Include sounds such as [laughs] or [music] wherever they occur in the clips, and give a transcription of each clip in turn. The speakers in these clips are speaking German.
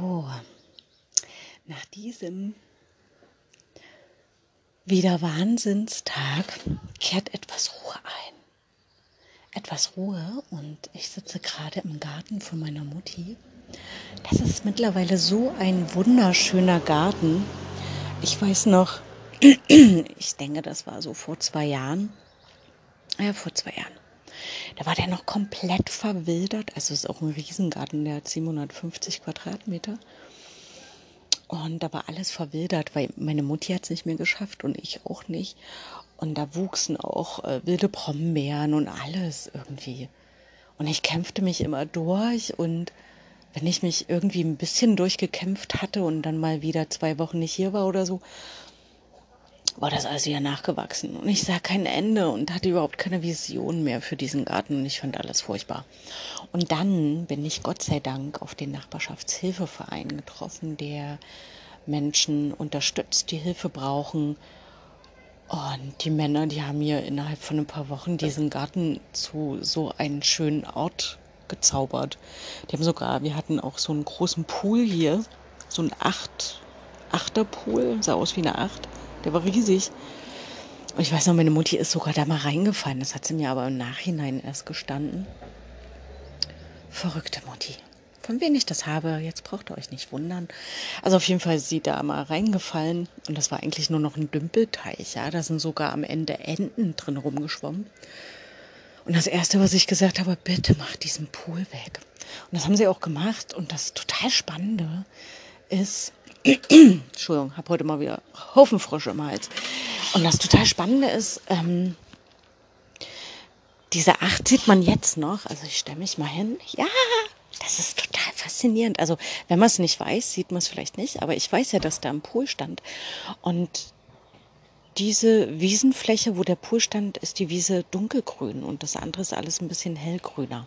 So, nach diesem wieder Wahnsinnstag kehrt etwas Ruhe ein. Etwas Ruhe und ich sitze gerade im Garten von meiner Mutti. Das ist mittlerweile so ein wunderschöner Garten. Ich weiß noch, [clears throat] ich denke, das war so vor zwei Jahren. Ja, vor zwei Jahren. Da war der noch komplett verwildert. Also es ist auch ein Riesengarten, der hat 750 Quadratmeter. Und da war alles verwildert, weil meine Mutti hat es nicht mehr geschafft und ich auch nicht. Und da wuchsen auch äh, wilde Brombeeren und alles irgendwie. Und ich kämpfte mich immer durch und wenn ich mich irgendwie ein bisschen durchgekämpft hatte und dann mal wieder zwei Wochen nicht hier war oder so, war das alles wieder nachgewachsen. Und ich sah kein Ende und hatte überhaupt keine Vision mehr für diesen Garten und ich fand alles furchtbar. Und dann bin ich Gott sei Dank auf den Nachbarschaftshilfeverein getroffen, der Menschen unterstützt, die Hilfe brauchen. Und die Männer, die haben mir innerhalb von ein paar Wochen diesen Garten zu so einem schönen Ort gezaubert. Die haben sogar, wir hatten auch so einen großen Pool hier, so ein Acht, Achterpool, sah aus wie eine Acht. Der war riesig. Und ich weiß noch, meine Mutti ist sogar da mal reingefallen. Das hat sie mir aber im Nachhinein erst gestanden. Verrückte Mutti. Von wem ich das habe, jetzt braucht ihr euch nicht wundern. Also auf jeden Fall ist sie da mal reingefallen. Und das war eigentlich nur noch ein Dümpelteich. Ja, da sind sogar am Ende Enten drin rumgeschwommen. Und das Erste, was ich gesagt habe, bitte mach diesen Pool weg. Und das haben sie auch gemacht. Und das total Spannende ist, Entschuldigung, habe heute mal wieder Haufenfrösche im Hals. Und das total Spannende ist, ähm, diese Acht sieht man jetzt noch. Also ich stelle mich mal hin. Ja, das ist total faszinierend. Also wenn man es nicht weiß, sieht man es vielleicht nicht. Aber ich weiß ja, dass da ein Pool stand. Und diese Wiesenfläche, wo der Pool stand, ist die Wiese dunkelgrün und das andere ist alles ein bisschen hellgrüner.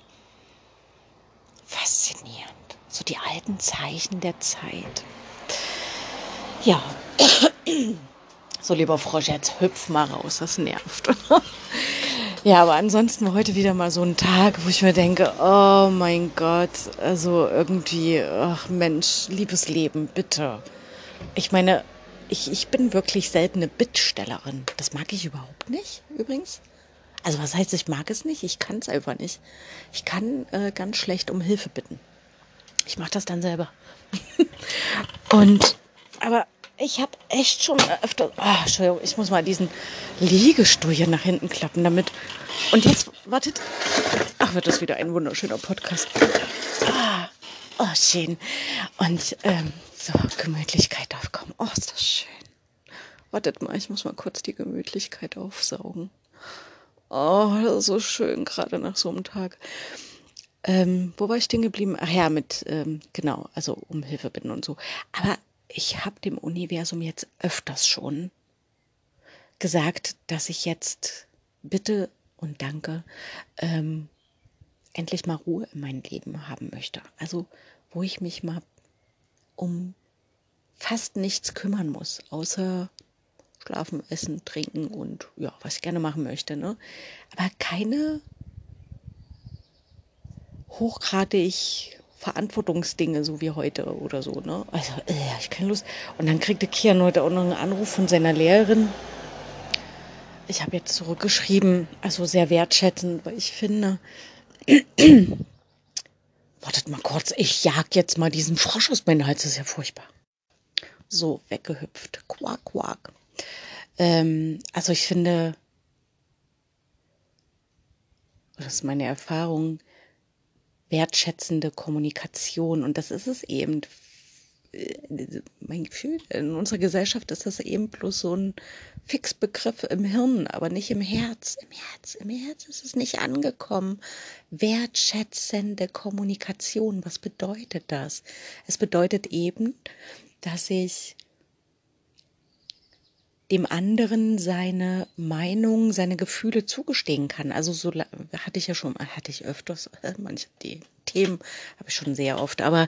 Faszinierend. So die alten Zeichen der Zeit. Ja. So, lieber Frosch, jetzt hüpf mal raus, das nervt. [laughs] ja, aber ansonsten war heute wieder mal so ein Tag, wo ich mir denke, oh mein Gott, also irgendwie, ach Mensch, liebes Leben, bitte. Ich meine, ich, ich bin wirklich selten eine Bittstellerin. Das mag ich überhaupt nicht, übrigens. Also was heißt, ich mag es nicht? Ich kann es einfach nicht. Ich kann äh, ganz schlecht um Hilfe bitten. Ich mache das dann selber. [laughs] Und aber ich habe echt schon öfter. Oh, Entschuldigung, ich muss mal diesen Liegestuhl hier nach hinten klappen, damit. Und jetzt, wartet. Ach, wird das wieder ein wunderschöner Podcast. Ah, oh, schön. Und ähm, so, Gemütlichkeit darf kommen. Oh, ist das schön. Wartet mal, ich muss mal kurz die Gemütlichkeit aufsaugen. Oh, das ist so schön, gerade nach so einem Tag. Ähm, wo war ich stehen geblieben? Ach ja, mit, ähm, genau, also um Hilfe bitten und so. Aber ich habe dem Universum jetzt öfters schon gesagt, dass ich jetzt bitte und danke ähm, endlich mal Ruhe in meinem Leben haben möchte. Also wo ich mich mal um fast nichts kümmern muss, außer schlafen, essen, trinken und ja, was ich gerne machen möchte. Ne? Aber keine hochgradig Verantwortungsdinge, so wie heute oder so. Ne? Also, äh, ich keine Lust. Und dann kriegte Kian heute auch noch einen Anruf von seiner Lehrerin. Ich habe jetzt zurückgeschrieben, also sehr wertschätzend, weil ich finde, [clears throat] wartet mal kurz, ich jag jetzt mal diesen Frosch aus meinem Hals, das ist ja furchtbar. So, weggehüpft. Quack, quack. Ähm, also ich finde, das ist meine Erfahrung, wertschätzende Kommunikation. Und das ist es eben. Mein Gefühl, in unserer Gesellschaft ist das eben bloß so ein Fixbegriff im Hirn, aber nicht im Herz. Im Herz, im Herz ist es nicht angekommen. Wertschätzende Kommunikation, was bedeutet das? Es bedeutet eben, dass ich dem anderen seine Meinung, seine Gefühle zugestehen kann. Also so hatte ich ja schon, hatte ich öfters, äh, [laughs] manche die Themen habe ich schon sehr oft, aber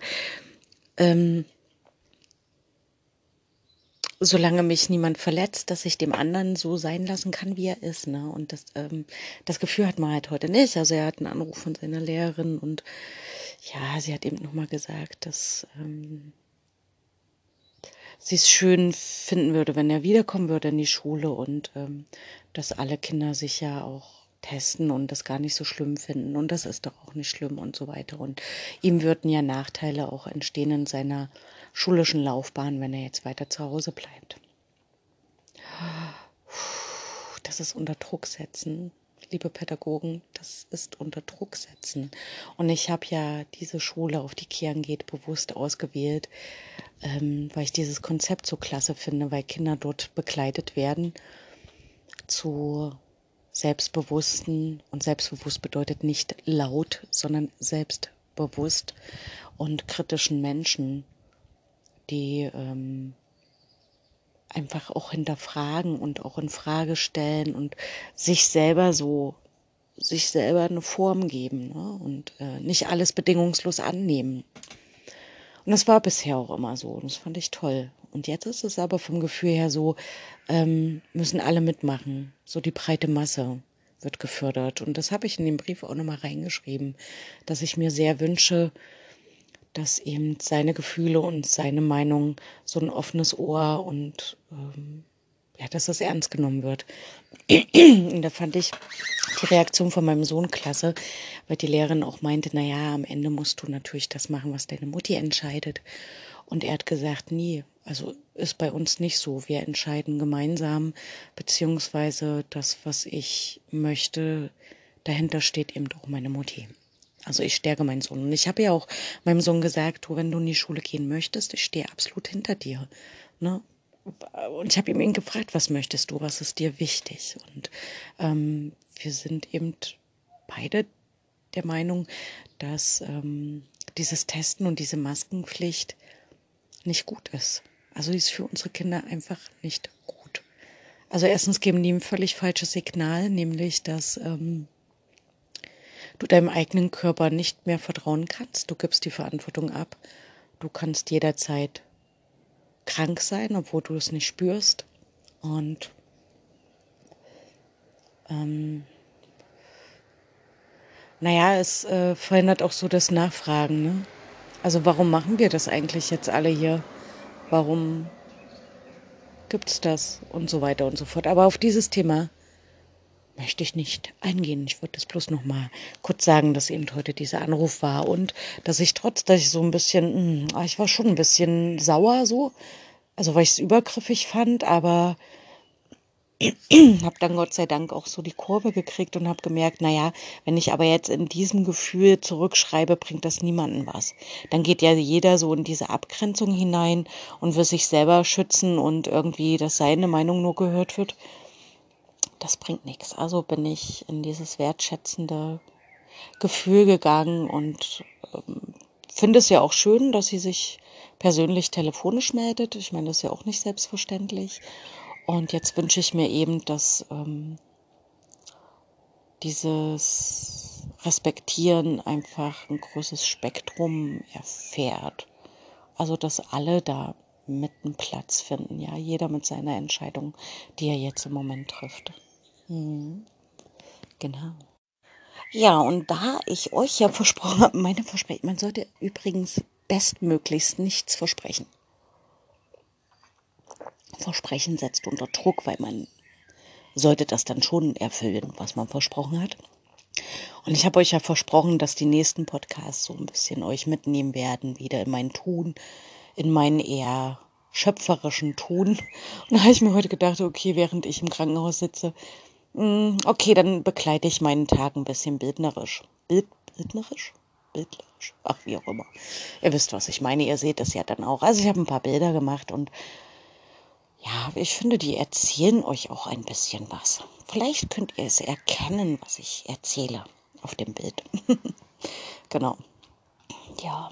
ähm, solange mich niemand verletzt, dass ich dem anderen so sein lassen kann, wie er ist. Ne? Und das, ähm, das Gefühl hat man halt heute nicht. Also er hat einen Anruf von seiner Lehrerin und ja, sie hat eben nochmal gesagt, dass ähm, sie es schön finden würde, wenn er wiederkommen würde in die Schule und ähm, dass alle Kinder sich ja auch testen und das gar nicht so schlimm finden und das ist doch auch nicht schlimm und so weiter. Und ihm würden ja Nachteile auch entstehen in seiner schulischen Laufbahn, wenn er jetzt weiter zu Hause bleibt. Das ist unter Druck setzen, liebe Pädagogen, das ist unter Druck setzen. Und ich habe ja diese Schule, auf die Kian geht, bewusst ausgewählt, ähm, weil ich dieses Konzept so klasse finde, weil Kinder dort begleitet werden zu selbstbewussten und selbstbewusst bedeutet nicht laut, sondern selbstbewusst und kritischen Menschen, die ähm, einfach auch hinterfragen und auch in Frage stellen und sich selber so sich selber eine Form geben ne? und äh, nicht alles bedingungslos annehmen. Und das war bisher auch immer so und das fand ich toll. Und jetzt ist es aber vom Gefühl her so, ähm, müssen alle mitmachen. So die breite Masse wird gefördert. Und das habe ich in dem Brief auch nochmal reingeschrieben, dass ich mir sehr wünsche, dass eben seine Gefühle und seine Meinung so ein offenes Ohr und ähm, ja, dass das ernst genommen wird. und da fand ich die Reaktion von meinem Sohn klasse, weil die Lehrerin auch meinte, na ja, am Ende musst du natürlich das machen, was deine Mutti entscheidet. Und er hat gesagt, nie. Also ist bei uns nicht so. Wir entscheiden gemeinsam, beziehungsweise das, was ich möchte, dahinter steht eben auch meine Mutti. Also ich stärke meinen Sohn. Und ich habe ja auch meinem Sohn gesagt, du, wenn du in die Schule gehen möchtest, ich stehe absolut hinter dir. Ne? Und ich habe ihm gefragt, was möchtest du, was ist dir wichtig? Und ähm, wir sind eben beide der Meinung, dass ähm, dieses Testen und diese Maskenpflicht nicht gut ist. Also die ist für unsere Kinder einfach nicht gut. Also erstens geben die ein völlig falsches Signal, nämlich dass ähm, du deinem eigenen Körper nicht mehr vertrauen kannst. Du gibst die Verantwortung ab. Du kannst jederzeit krank sein, obwohl du es nicht spürst. Und ähm, naja, es äh, verhindert auch so das Nachfragen. Ne? Also warum machen wir das eigentlich jetzt alle hier? Warum gibt's das? Und so weiter und so fort. Aber auf dieses Thema möchte ich nicht eingehen. Ich würde das bloß noch mal kurz sagen, dass eben heute dieser Anruf war und dass ich trotz, dass ich so ein bisschen, mh, hm, ich war schon ein bisschen sauer so, also weil ich es übergriffig fand, aber [clears throat] habe dann Gott sei Dank auch so die Kurve gekriegt und habe gemerkt, naja, wenn ich aber jetzt in diesem Gefühl zurückschreibe, bringt das niemanden was. Dann geht ja jeder so in diese Abgrenzung hinein und will sich selber schützen und irgendwie, dass seine Meinung nur gehört wird. Das bringt nichts. Also bin ich in dieses wertschätzende Gefühl gegangen und ähm, finde es ja auch schön, dass sie sich persönlich telefonisch meldet. Ich meine, das ist ja auch nicht selbstverständlich. Und jetzt wünsche ich mir eben, dass ähm, dieses Respektieren einfach ein großes Spektrum erfährt. Also dass alle da mit einem Platz finden, ja, jeder mit seiner Entscheidung, die er jetzt im Moment trifft. Mhm. Genau. Ja, und da ich euch ja versprochen habe, meine Versprechen, man sollte übrigens bestmöglichst nichts versprechen. Versprechen setzt unter Druck, weil man sollte das dann schon erfüllen, was man versprochen hat. Und ich habe euch ja versprochen, dass die nächsten Podcasts so ein bisschen euch mitnehmen werden, wieder in mein Tun, in meinen eher schöpferischen Tun. [laughs] Und da habe ich mir heute gedacht, okay, während ich im Krankenhaus sitze, okay, dann begleite ich meinen Tag ein bisschen bildnerisch. Bild, bildnerisch? Bildnerisch? Ach, wie auch immer. Ihr wisst, was ich meine. Ihr seht es ja dann auch. Also ich habe ein paar Bilder gemacht und ja, ich finde, die erzählen euch auch ein bisschen was. Vielleicht könnt ihr es erkennen, was ich erzähle auf dem Bild. [laughs] genau. Ja.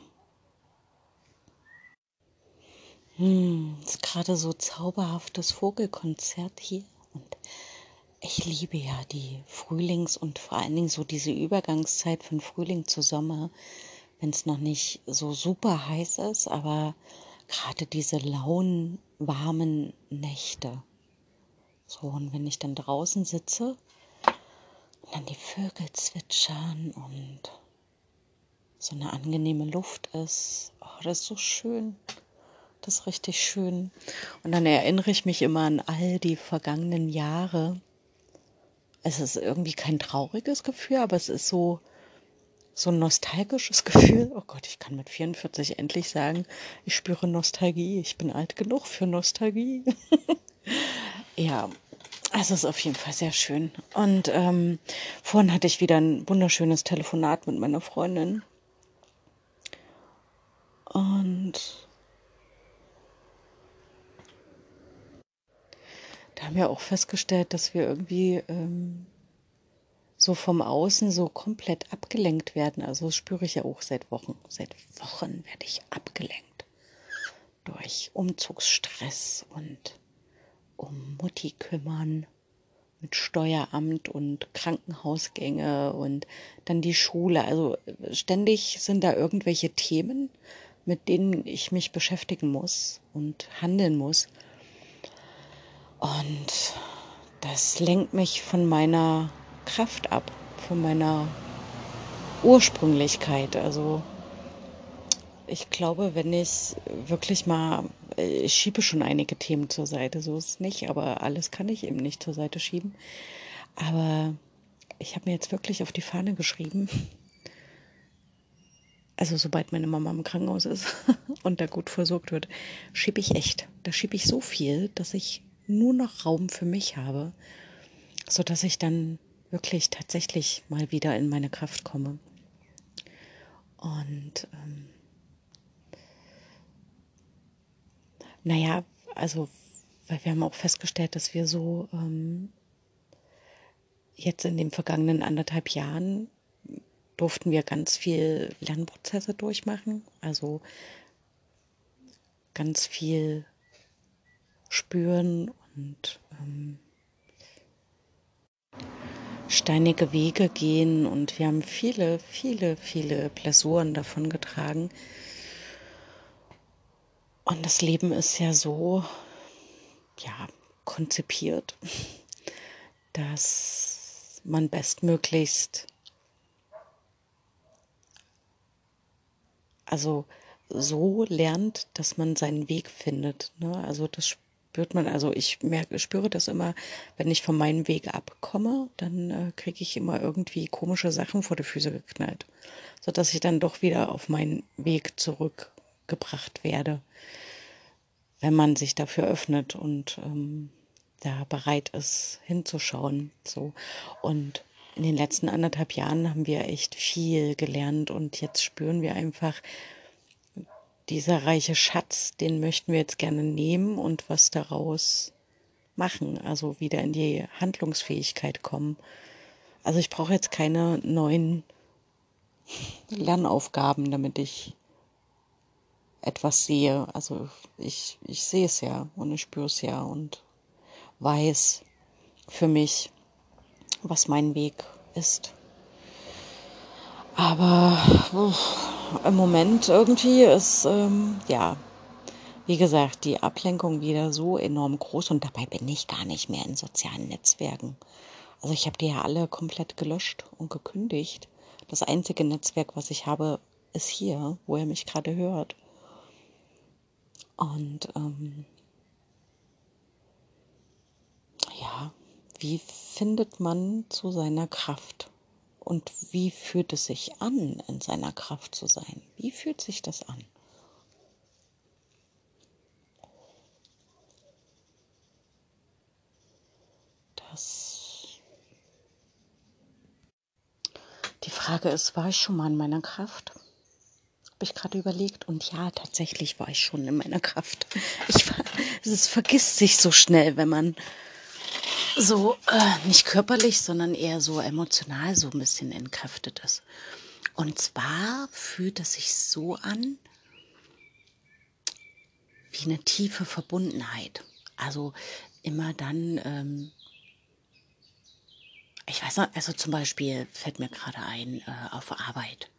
Hm, ist gerade so zauberhaftes Vogelkonzert hier und ich liebe ja die Frühlings- und vor allen Dingen so diese Übergangszeit von Frühling zu Sommer, wenn es noch nicht so super heiß ist, aber gerade diese lauen, warmen Nächte. So, und wenn ich dann draußen sitze und dann die Vögel zwitschern und so eine angenehme Luft ist. Oh, das ist so schön. Das ist richtig schön. Und dann erinnere ich mich immer an all die vergangenen Jahre. Es ist irgendwie kein trauriges Gefühl, aber es ist so, so ein nostalgisches [laughs] Gefühl. Oh Gott, ich kann mit 44 endlich sagen, ich spüre Nostalgie. Ich bin alt genug für Nostalgie. [laughs] ja, es ist auf jeden Fall sehr schön. Und ähm, vorhin hatte ich wieder ein wunderschönes Telefonat mit meiner Freundin. Und da haben wir auch festgestellt, dass wir irgendwie ähm, so vom Außen so komplett abgelenkt werden. Also das spüre ich ja auch seit Wochen. Seit Wochen werde ich abgelenkt durch Umzugsstress und um Mutti kümmern mit Steueramt und Krankenhausgänge und dann die Schule. Also ständig sind da irgendwelche Themen, mit denen ich mich beschäftigen muss und handeln muss. Und das lenkt mich von meiner Kraft ab, von meiner Ursprünglichkeit. Also ich glaube, wenn ich wirklich mal, ich schiebe schon einige Themen zur Seite, so ist es nicht, aber alles kann ich eben nicht zur Seite schieben. Aber ich habe mir jetzt wirklich auf die Fahne geschrieben, also sobald meine Mama im Krankenhaus ist [laughs] und da gut versorgt wird, schiebe ich echt. Da schiebe ich so viel, dass ich nur noch Raum für mich habe, sodass ich dann wirklich tatsächlich mal wieder in meine Kraft komme. Und ähm, naja, also, weil wir haben auch festgestellt, dass wir so ähm, jetzt in den vergangenen anderthalb Jahren durften wir ganz viel Lernprozesse durchmachen, also ganz viel spüren und ähm, steinige Wege gehen und wir haben viele, viele, viele Blessuren davon getragen. Und das Leben ist ja so, ja, konzipiert, [laughs] dass man bestmöglichst, also so lernt, dass man seinen Weg findet. Ne? Also das spürt man, also ich merke, spüre das immer, wenn ich von meinem Weg abkomme, dann äh, kriege ich immer irgendwie komische Sachen vor die Füße geknallt, sodass ich dann doch wieder auf meinen Weg zurückgebracht werde, wenn man sich dafür öffnet und ähm, da bereit ist, hinzuschauen. So. Und in den letzten anderthalb Jahren haben wir echt viel gelernt und jetzt spüren wir einfach, dieser reiche Schatz, den möchten wir jetzt gerne nehmen und was daraus machen, also wieder in die Handlungsfähigkeit kommen. Also ich brauche jetzt keine neuen Lernaufgaben, damit ich etwas sehe. Also ich, ich sehe es ja und ich spüre es ja und weiß für mich, was mein Weg ist. Aber uff, im Moment irgendwie ist, ähm, ja, wie gesagt, die Ablenkung wieder so enorm groß und dabei bin ich gar nicht mehr in sozialen Netzwerken. Also ich habe die ja alle komplett gelöscht und gekündigt. Das einzige Netzwerk, was ich habe, ist hier, wo er mich gerade hört. Und ähm, ja, wie findet man zu seiner Kraft? Und wie fühlt es sich an, in seiner Kraft zu sein? Wie fühlt sich das an? Das Die Frage ist, war ich schon mal in meiner Kraft? Habe ich gerade überlegt. Und ja, tatsächlich war ich schon in meiner Kraft. Ich [laughs] es vergisst sich so schnell, wenn man so äh, nicht körperlich, sondern eher so emotional so ein bisschen entkräftet ist. Und zwar fühlt es sich so an wie eine tiefe Verbundenheit. Also immer dann, ähm, ich weiß noch, also zum Beispiel fällt mir gerade ein äh, auf Arbeit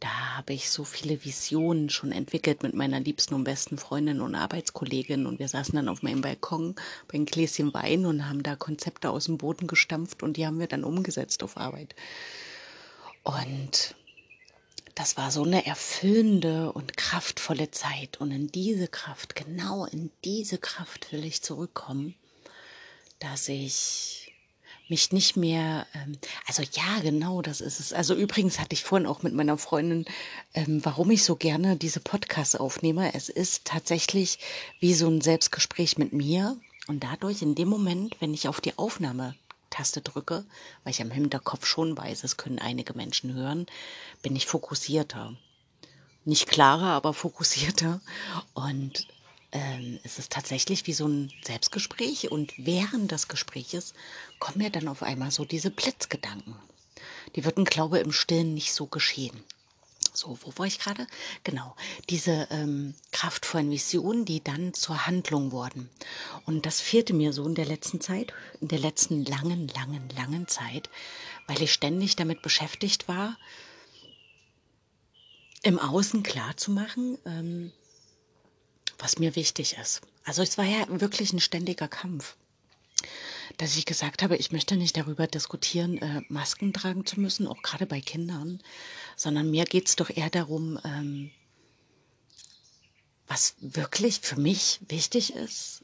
da habe ich so viele Visionen schon entwickelt mit meiner liebsten und besten Freundin und Arbeitskollegin. Und wir saßen dann auf meinem Balkon bei einem Gläschen Wein und haben da Konzepte aus dem Boden gestampft und die haben wir dann umgesetzt auf Arbeit. Und das war so eine erfüllende und kraftvolle Zeit. Und in diese Kraft, genau in diese Kraft will ich zurückkommen, dass ich mich nicht mehr, ähm, also ja, genau, das ist es. Also übrigens hatte ich vorhin auch mit meiner Freundin, ähm, warum ich so gerne diese Podcasts aufnehme. Es ist tatsächlich wie so ein Selbstgespräch mit mir. Und dadurch, in dem Moment, wenn ich auf die Aufnahmetaste drücke, weil ich am Hinterkopf schon weiß, es können einige Menschen hören, bin ich fokussierter. Nicht klarer, aber fokussierter. Und ähm, es ist tatsächlich wie so ein Selbstgespräch und während des Gespräches kommen mir dann auf einmal so diese Blitzgedanken. Die würden, glaube ich, im Stillen nicht so geschehen. So, wo war ich gerade? Genau, diese ähm, kraftvollen Visionen, die dann zur Handlung wurden. Und das fehlte mir so in der letzten Zeit, in der letzten langen, langen, langen Zeit, weil ich ständig damit beschäftigt war, im Außen klar zu machen, ähm, was mir wichtig ist. Also es war ja wirklich ein ständiger Kampf, dass ich gesagt habe, ich möchte nicht darüber diskutieren, äh, Masken tragen zu müssen, auch gerade bei Kindern, sondern mir geht es doch eher darum, ähm, was wirklich für mich wichtig ist,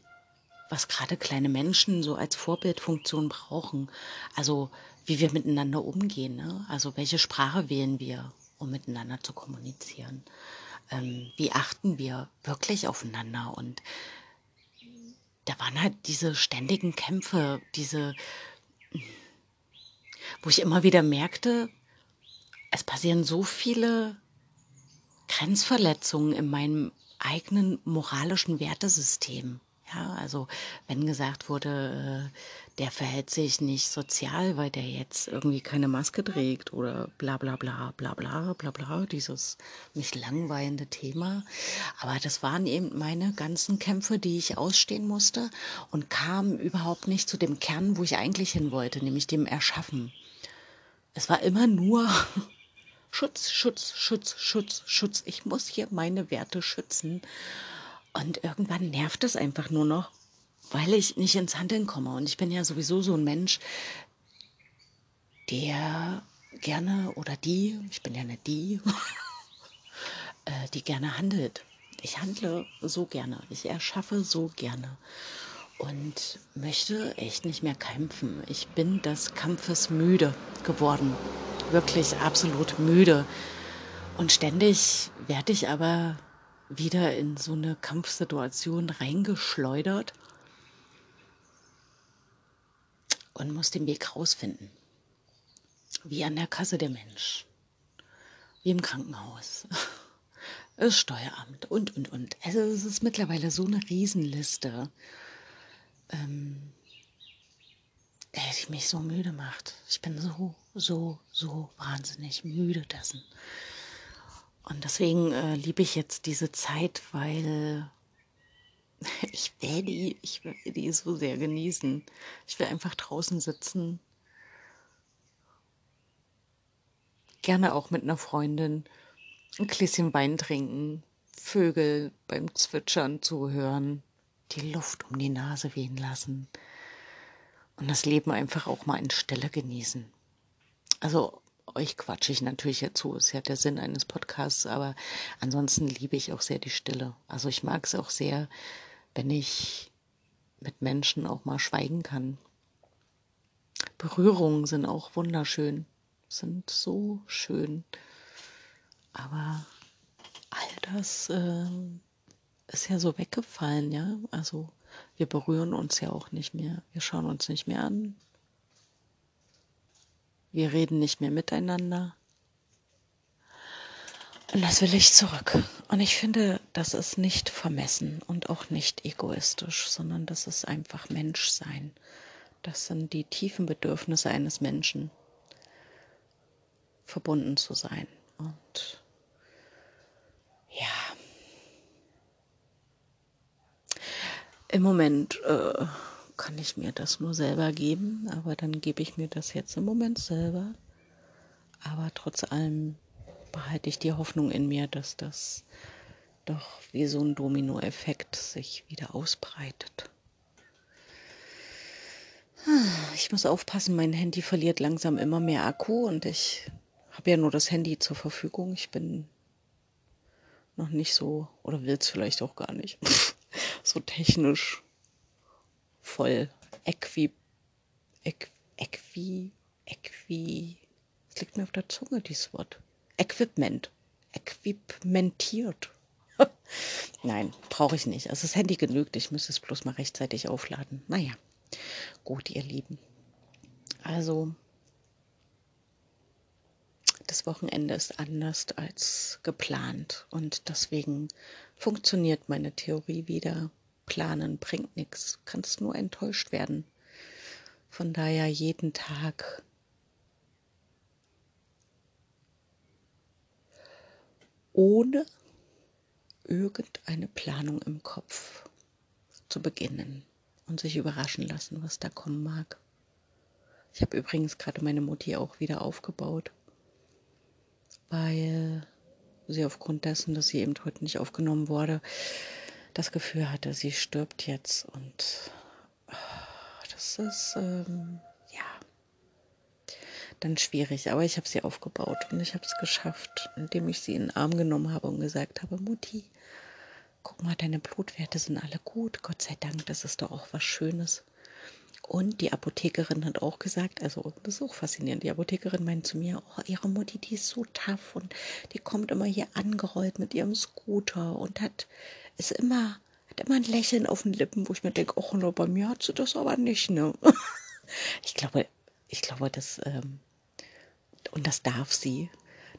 was gerade kleine Menschen so als Vorbildfunktion brauchen. Also wie wir miteinander umgehen, ne? also welche Sprache wählen wir, um miteinander zu kommunizieren ähm, wie achten wir wirklich aufeinander? Und da waren halt diese ständigen Kämpfe, diese, wo ich immer wieder merkte, es passieren so viele Grenzverletzungen in meinem eigenen moralischen Wertesystem. Ja, also wenn gesagt wurde, äh, der verhält sich nicht sozial, weil der jetzt irgendwie keine Maske trägt oder bla bla bla bla bla bla bla, dieses mich langweilende Thema. Aber das waren eben meine ganzen Kämpfe, die ich ausstehen musste und kam überhaupt nicht zu dem Kern, wo ich eigentlich hin wollte, nämlich dem Erschaffen. Es war immer nur [laughs] Schutz, Schutz, Schutz, Schutz, Schutz. Ich muss hier meine Werte schützen. Und irgendwann nervt es einfach nur noch, weil ich nicht ins Handeln komme. Und ich bin ja sowieso so ein Mensch, der gerne oder die, ich bin ja nicht die, [laughs] äh, die gerne handelt. Ich handle so gerne, ich erschaffe so gerne und möchte echt nicht mehr kämpfen. Ich bin des Kampfes müde geworden, wirklich absolut müde. Und ständig werde ich aber wieder in so eine Kampfsituation reingeschleudert und muss den Weg rausfinden. Wie an der Kasse der Mensch, wie im Krankenhaus, [laughs] das Steueramt und, und, und. Also es ist mittlerweile so eine Riesenliste, ähm, die mich so müde macht. Ich bin so, so, so wahnsinnig müde dessen. Und deswegen äh, liebe ich jetzt diese Zeit, weil [laughs] ich will die, ich will die so sehr genießen. Ich will einfach draußen sitzen. Gerne auch mit einer Freundin ein Gläschen Wein trinken, Vögel beim Zwitschern zuhören, die Luft um die Nase wehen lassen und das Leben einfach auch mal in Stille genießen. Also euch quatsche ich natürlich jetzt zu, ist ja der Sinn eines Podcasts, aber ansonsten liebe ich auch sehr die Stille. Also ich mag es auch sehr, wenn ich mit Menschen auch mal schweigen kann. Berührungen sind auch wunderschön, sind so schön. Aber all das äh, ist ja so weggefallen, ja. Also wir berühren uns ja auch nicht mehr. Wir schauen uns nicht mehr an. Wir reden nicht mehr miteinander. Und das will ich zurück. Und ich finde, das ist nicht vermessen und auch nicht egoistisch, sondern das ist einfach Menschsein. Das sind die tiefen Bedürfnisse eines Menschen, verbunden zu sein. Und ja, im Moment äh, kann ich mir das nur selber geben, aber dann gebe ich mir das jetzt im Moment selber. Aber trotz allem behalte ich die Hoffnung in mir, dass das doch wie so ein Dominoeffekt sich wieder ausbreitet. Ich muss aufpassen, mein Handy verliert langsam immer mehr Akku und ich habe ja nur das Handy zur Verfügung. Ich bin noch nicht so, oder will es vielleicht auch gar nicht, [laughs] so technisch voll äqui, äqui, äqui, es liegt mir auf der Zunge, dieses Wort. Equipment. Equipmentiert. [laughs] Nein, brauche ich nicht. Also das Handy genügt, ich müsste es bloß mal rechtzeitig aufladen. Naja, gut, ihr Lieben. Also, das Wochenende ist anders als geplant und deswegen funktioniert meine Theorie wieder. Planen bringt nichts, kannst nur enttäuscht werden. Von daher jeden Tag ohne irgendeine Planung im Kopf zu beginnen und sich überraschen lassen, was da kommen mag. Ich habe übrigens gerade meine Mutti auch wieder aufgebaut weil sie aufgrund dessen, dass sie eben heute nicht aufgenommen wurde, das Gefühl hatte, sie stirbt jetzt. Und das ist, ähm, dann schwierig. Aber ich habe sie aufgebaut und ich habe es geschafft, indem ich sie in den Arm genommen habe und gesagt habe, Mutti, guck mal, deine Blutwerte sind alle gut. Gott sei Dank, das ist doch auch was Schönes. Und die Apothekerin hat auch gesagt, also das ist auch faszinierend, die Apothekerin meint zu mir, oh, ihre Mutti, die ist so tough und die kommt immer hier angerollt mit ihrem Scooter und hat, ist immer, hat immer ein Lächeln auf den Lippen, wo ich mir denke, oh, no, bei mir hat sie das aber nicht, ne? [laughs] ich glaube, ich glaube, das, ähm, und das darf sie.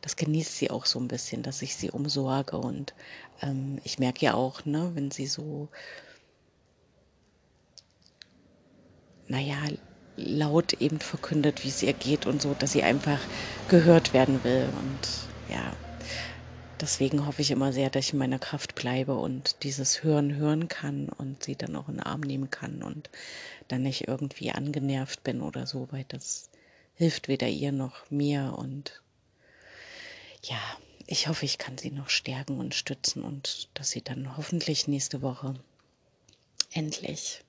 Das genießt sie auch so ein bisschen, dass ich sie umsorge. Und ähm, ich merke ja auch, ne, wenn sie so naja, laut eben verkündet, wie es ihr geht und so, dass sie einfach gehört werden will. Und ja, deswegen hoffe ich immer sehr, dass ich in meiner Kraft bleibe und dieses Hören hören kann und sie dann auch in den Arm nehmen kann und dann nicht irgendwie angenervt bin oder so, weil das hilft weder ihr noch mir und ja, ich hoffe, ich kann sie noch stärken und stützen und dass sie dann hoffentlich nächste Woche endlich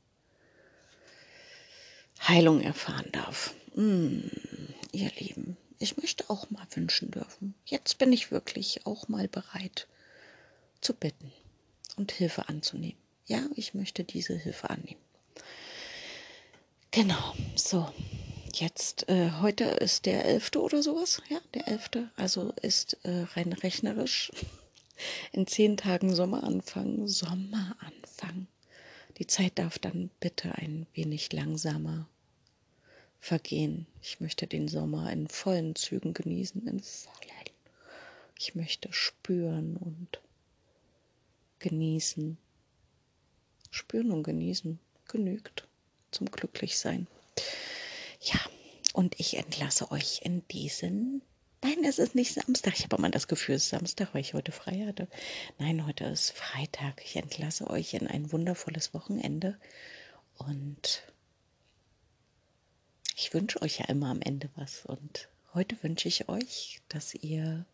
Heilung erfahren darf. Mm, ihr Lieben, ich möchte auch mal wünschen dürfen. Jetzt bin ich wirklich auch mal bereit zu bitten und Hilfe anzunehmen. Ja, ich möchte diese Hilfe annehmen. Genau, so. Jetzt, äh, heute ist der 11. oder sowas, ja, der 11. Also ist äh, rein rechnerisch [laughs] in zehn Tagen Sommeranfang, Sommeranfang. Die Zeit darf dann bitte ein wenig langsamer vergehen. Ich möchte den Sommer in vollen Zügen genießen, in vollen. Ich möchte spüren und genießen. Spüren und genießen genügt zum Glücklichsein. Ja, und ich entlasse euch in diesen. Nein, es ist nicht Samstag. Ich habe immer das Gefühl, es ist Samstag, weil ich heute frei hatte. Nein, heute ist Freitag. Ich entlasse euch in ein wundervolles Wochenende und ich wünsche euch ja immer am Ende was. Und heute wünsche ich euch, dass ihr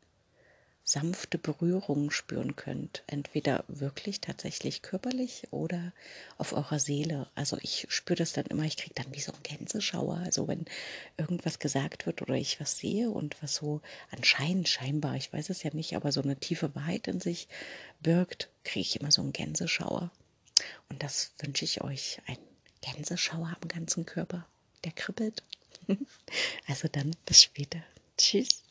sanfte Berührungen spüren könnt. Entweder wirklich tatsächlich körperlich oder auf eurer Seele. Also ich spüre das dann immer, ich kriege dann wie so einen Gänseschauer. Also wenn irgendwas gesagt wird oder ich was sehe und was so anscheinend scheinbar, ich weiß es ja nicht, aber so eine tiefe Wahrheit in sich birgt, kriege ich immer so einen Gänseschauer. Und das wünsche ich euch, einen Gänseschauer am ganzen Körper der kribbelt. [laughs] Also dann bis später. Tschüss.